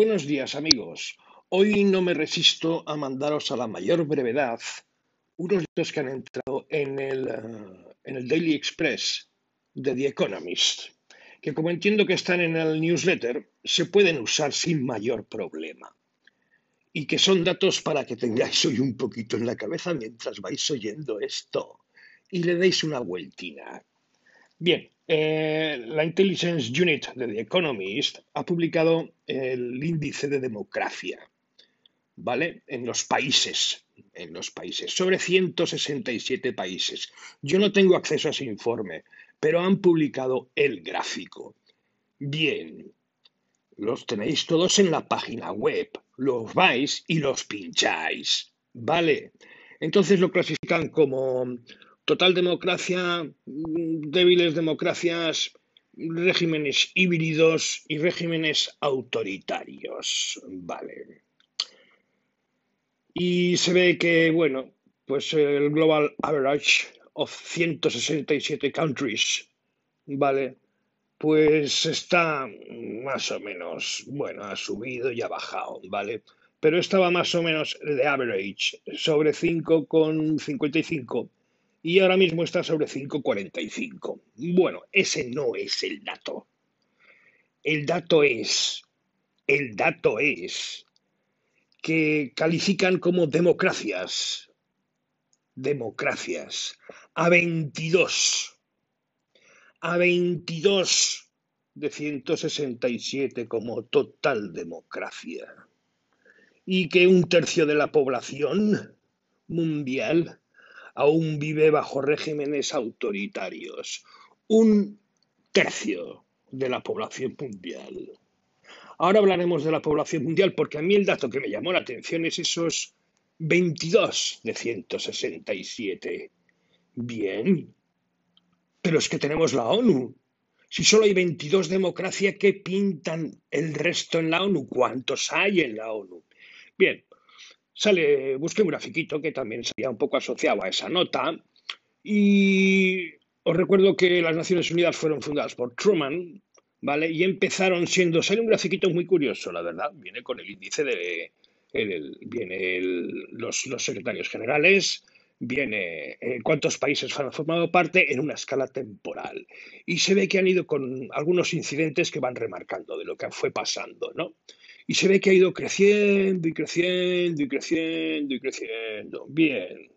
Buenos días amigos. Hoy no me resisto a mandaros a la mayor brevedad unos datos que han entrado en el, eh, en el Daily Express de The Economist, que como entiendo que están en el newsletter, se pueden usar sin mayor problema. Y que son datos para que tengáis hoy un poquito en la cabeza mientras vais oyendo esto y le deis una vueltina. Bien, eh, la Intelligence Unit de The Economist ha publicado el índice de democracia, ¿vale? En los países, en los países, sobre 167 países. Yo no tengo acceso a ese informe, pero han publicado el gráfico. Bien, los tenéis todos en la página web, los vais y los pincháis, ¿vale? Entonces lo clasifican como total democracia, débiles democracias, regímenes híbridos y regímenes autoritarios. Vale. Y se ve que, bueno, pues el Global Average of 167 countries, ¿vale? Pues está más o menos, bueno, ha subido y ha bajado, ¿vale? Pero estaba más o menos de average, sobre 5,55 y ahora mismo está sobre 5,45. Bueno, ese no es el dato. El dato es, el dato es que califican como democracias, democracias, a 22, a 22 de 167 como total democracia. Y que un tercio de la población mundial aún vive bajo regímenes autoritarios. Un tercio de la población mundial. Ahora hablaremos de la población mundial porque a mí el dato que me llamó la atención es esos 22 de 167. Bien, pero es que tenemos la ONU. Si solo hay 22 democracias, ¿qué pintan el resto en la ONU? ¿Cuántos hay en la ONU? Bien, sale, busqué un grafiquito que también sería un poco asociado a esa nota y os recuerdo que las Naciones Unidas fueron fundadas por Truman, ¿vale? Y empezaron siendo, sale un grafiquito muy curioso, la verdad, viene con el índice de, el, viene los, los, secretarios generales, viene eh, cuántos países han formado parte en una escala temporal. Y se ve que han ido con algunos incidentes que van remarcando de lo que fue pasando, ¿no? Y se ve que ha ido creciendo y creciendo y creciendo y creciendo. Bien.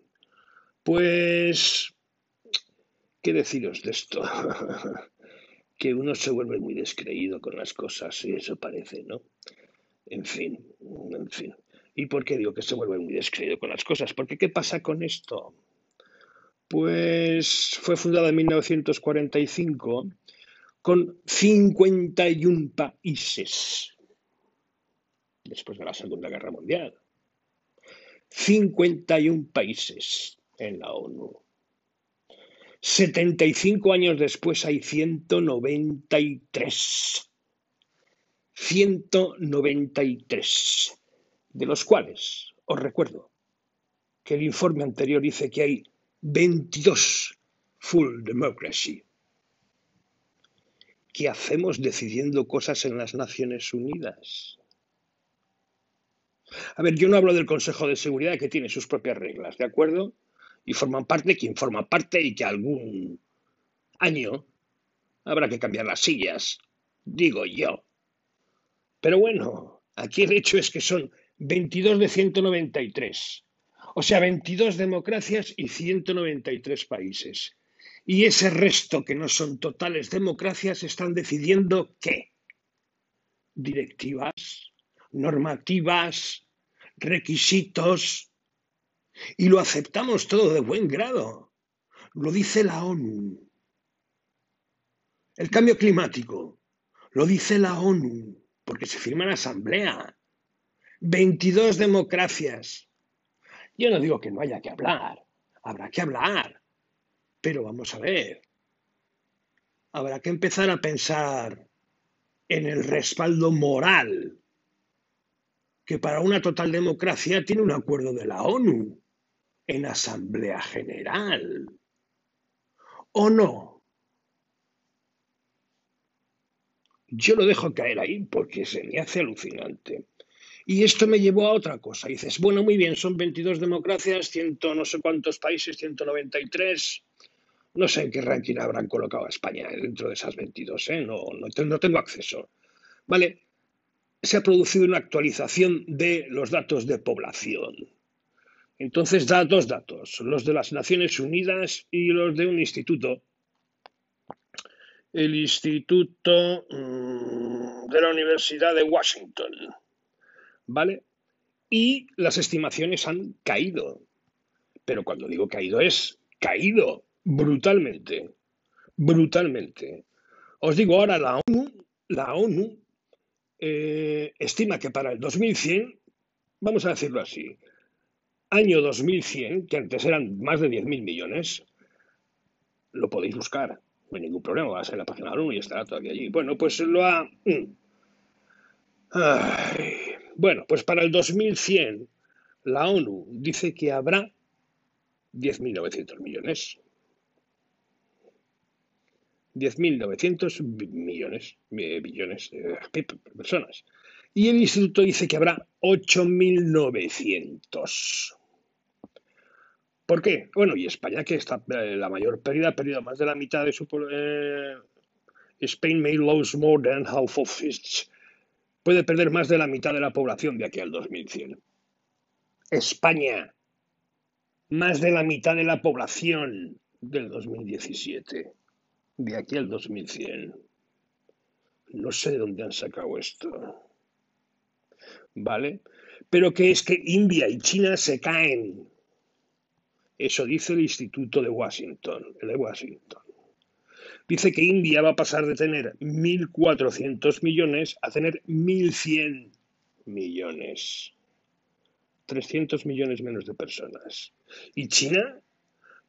Pues, ¿qué deciros de esto? que uno se vuelve muy descreído con las cosas y eso parece, ¿no? En fin, en fin. ¿Y por qué digo que se vuelve muy descreído con las cosas? Porque ¿qué pasa con esto? Pues fue fundada en 1945 con 51 países después de la Segunda Guerra Mundial. 51 países en la ONU. 75 años después hay 193. 193, de los cuales os recuerdo que el informe anterior dice que hay 22 full democracy. ¿Qué hacemos decidiendo cosas en las Naciones Unidas? A ver, yo no hablo del Consejo de Seguridad que tiene sus propias reglas, ¿de acuerdo? Y forman parte quien forma parte y que algún año habrá que cambiar las sillas, digo yo. Pero bueno, aquí el hecho es que son 22 de 193. O sea, 22 democracias y 193 países. Y ese resto que no son totales democracias están decidiendo qué? Directivas, normativas, requisitos, y lo aceptamos todo de buen grado. Lo dice la ONU. El cambio climático, lo dice la ONU, porque se firma en asamblea. 22 democracias. Yo no digo que no haya que hablar, habrá que hablar, pero vamos a ver. Habrá que empezar a pensar en el respaldo moral que para una total democracia tiene un acuerdo de la ONU en Asamblea General. ¿O no? Yo lo dejo caer ahí porque se me hace alucinante. Y esto me llevó a otra cosa. dices, bueno, muy bien, son 22 democracias, ciento no sé cuántos países, 193. No sé en qué ranking habrán colocado a España dentro de esas 22, ¿eh? no, no tengo acceso. Vale, se ha producido una actualización de los datos de población. Entonces da dos datos, los de las Naciones Unidas y los de un instituto. El Instituto mm, de la Universidad de Washington. ¿Vale? Y las estimaciones han caído. Pero cuando digo caído es caído brutalmente. Brutalmente. Os digo ahora, la ONU, la ONU eh, estima que para el 2100, vamos a decirlo así, año 2100, que antes eran más de 10.000 millones, lo podéis buscar, no hay ningún problema, va a ser la página de la ONU y estará todavía allí. Bueno, pues lo ha... Mm. Bueno, pues para el 2100 la ONU dice que habrá 10.900 millones. 10.900 millones, billones de personas. Y el instituto dice que habrá 8.900. ¿Por qué? Bueno, y España, que está eh, la mayor pérdida, ha perdido más de la mitad de su eh, Spain may lose more than half of its. Puede perder más de la mitad de la población de aquí al 2100. España, más de la mitad de la población del 2017 de aquí al 2100. No sé de dónde han sacado esto. ¿Vale? Pero que es que India y China se caen. Eso dice el Instituto de Washington, el de Washington. Dice que India va a pasar de tener 1.400 millones a tener 1.100 millones. 300 millones menos de personas. Y China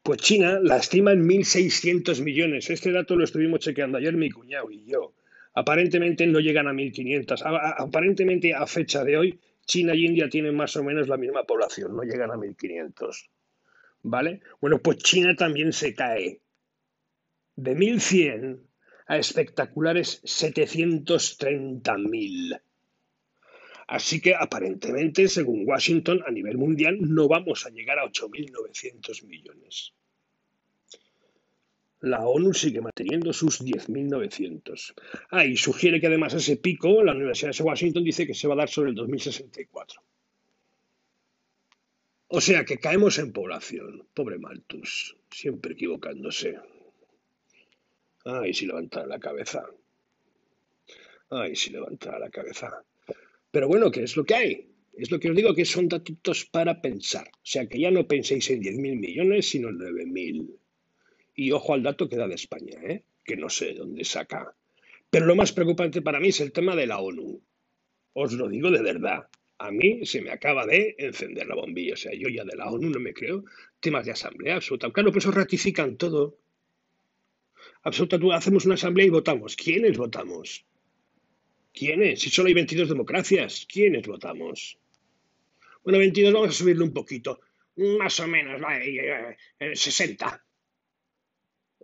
pues China la estima en 1.600 millones. Este dato lo estuvimos chequeando ayer mi cuñado y yo. Aparentemente no llegan a 1.500. Aparentemente a fecha de hoy, China y India tienen más o menos la misma población, no llegan a 1.500. ¿Vale? Bueno, pues China también se cae. De 1.100 a espectaculares 730.000. Así que aparentemente, según Washington, a nivel mundial no vamos a llegar a 8.900 millones. La ONU sigue manteniendo sus 10.900. Ah, y sugiere que además ese pico, la Universidad de Washington dice que se va a dar sobre el 2064. O sea que caemos en población. Pobre Malthus, siempre equivocándose. Ay, si levantara la cabeza. Ay, si levantara la cabeza. Pero bueno, ¿qué es lo que hay? Es lo que os digo que son datos para pensar. O sea, que ya no penséis en 10.000 millones, sino en 9.000. Y ojo al dato que da de España, ¿eh? que no sé dónde saca. Pero lo más preocupante para mí es el tema de la ONU. Os lo digo de verdad. A mí se me acaba de encender la bombilla. O sea, yo ya de la ONU no me creo. Temas de asamblea, absoluta. Claro, pues eso ratifican todo. Absoluta, hacemos una asamblea y votamos. ¿Quiénes votamos? ¿Quiénes? Si solo hay 22 democracias, ¿quiénes votamos? Bueno, 22 vamos a subirle un poquito. Más o menos, 60. Eh,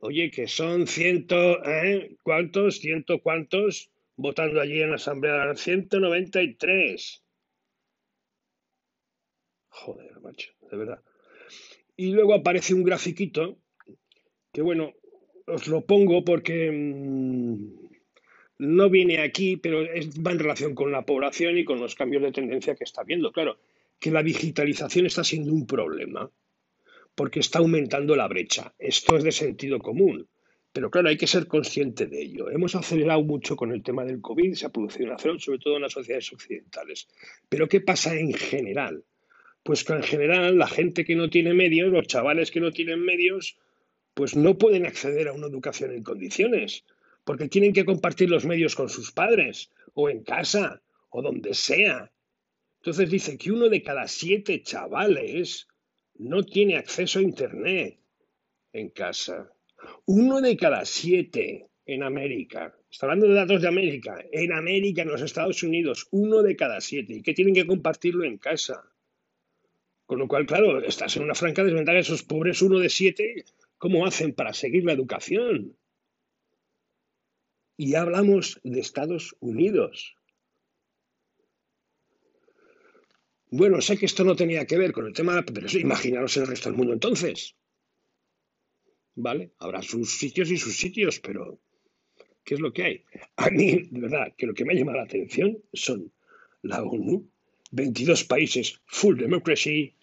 Oye, que son ciento, ¿eh? ¿Cuántos? ¿Ciento cuántos? Votando allí en la Asamblea. 193. Joder, macho, de verdad. Y luego aparece un grafiquito que, bueno, os lo pongo porque... Mm, no viene aquí, pero va en relación con la población y con los cambios de tendencia que está viendo. Claro, que la digitalización está siendo un problema porque está aumentando la brecha. Esto es de sentido común. Pero claro, hay que ser consciente de ello. Hemos acelerado mucho con el tema del COVID, se ha producido un aceleración, sobre todo en las sociedades occidentales. Pero ¿qué pasa en general? Pues que en general la gente que no tiene medios, los chavales que no tienen medios, pues no pueden acceder a una educación en condiciones porque tienen que compartir los medios con sus padres, o en casa, o donde sea. Entonces dice que uno de cada siete chavales no tiene acceso a Internet en casa. Uno de cada siete en América. Está hablando de datos de América. En América, en los Estados Unidos, uno de cada siete. Y que tienen que compartirlo en casa. Con lo cual, claro, estás en una franca desventaja. Esos pobres uno de siete, ¿cómo hacen para seguir la educación? Y hablamos de Estados Unidos. Bueno, sé que esto no tenía que ver con el tema, pero imaginaros el resto del mundo entonces. ¿Vale? Habrá sus sitios y sus sitios, pero ¿qué es lo que hay? A mí, de verdad, que lo que me ha llamado la atención son la ONU, 22 países full democracy,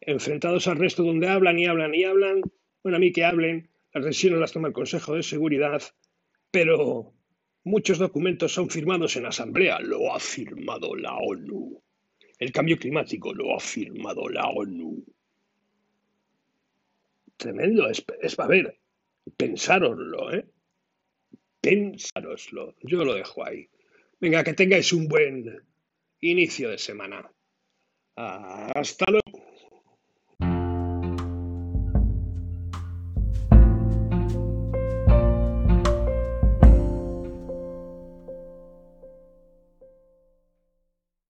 enfrentados al resto donde hablan y hablan y hablan. Bueno, a mí que hablen, las decisiones las toma el Consejo de Seguridad, pero muchos documentos son firmados en Asamblea. Lo ha firmado la ONU. El cambio climático lo ha firmado la ONU. Tremendo, es, para ver, pensároslo, ¿eh? Pensároslo. Yo lo dejo ahí. Venga, que tengáis un buen inicio de semana. Hasta luego.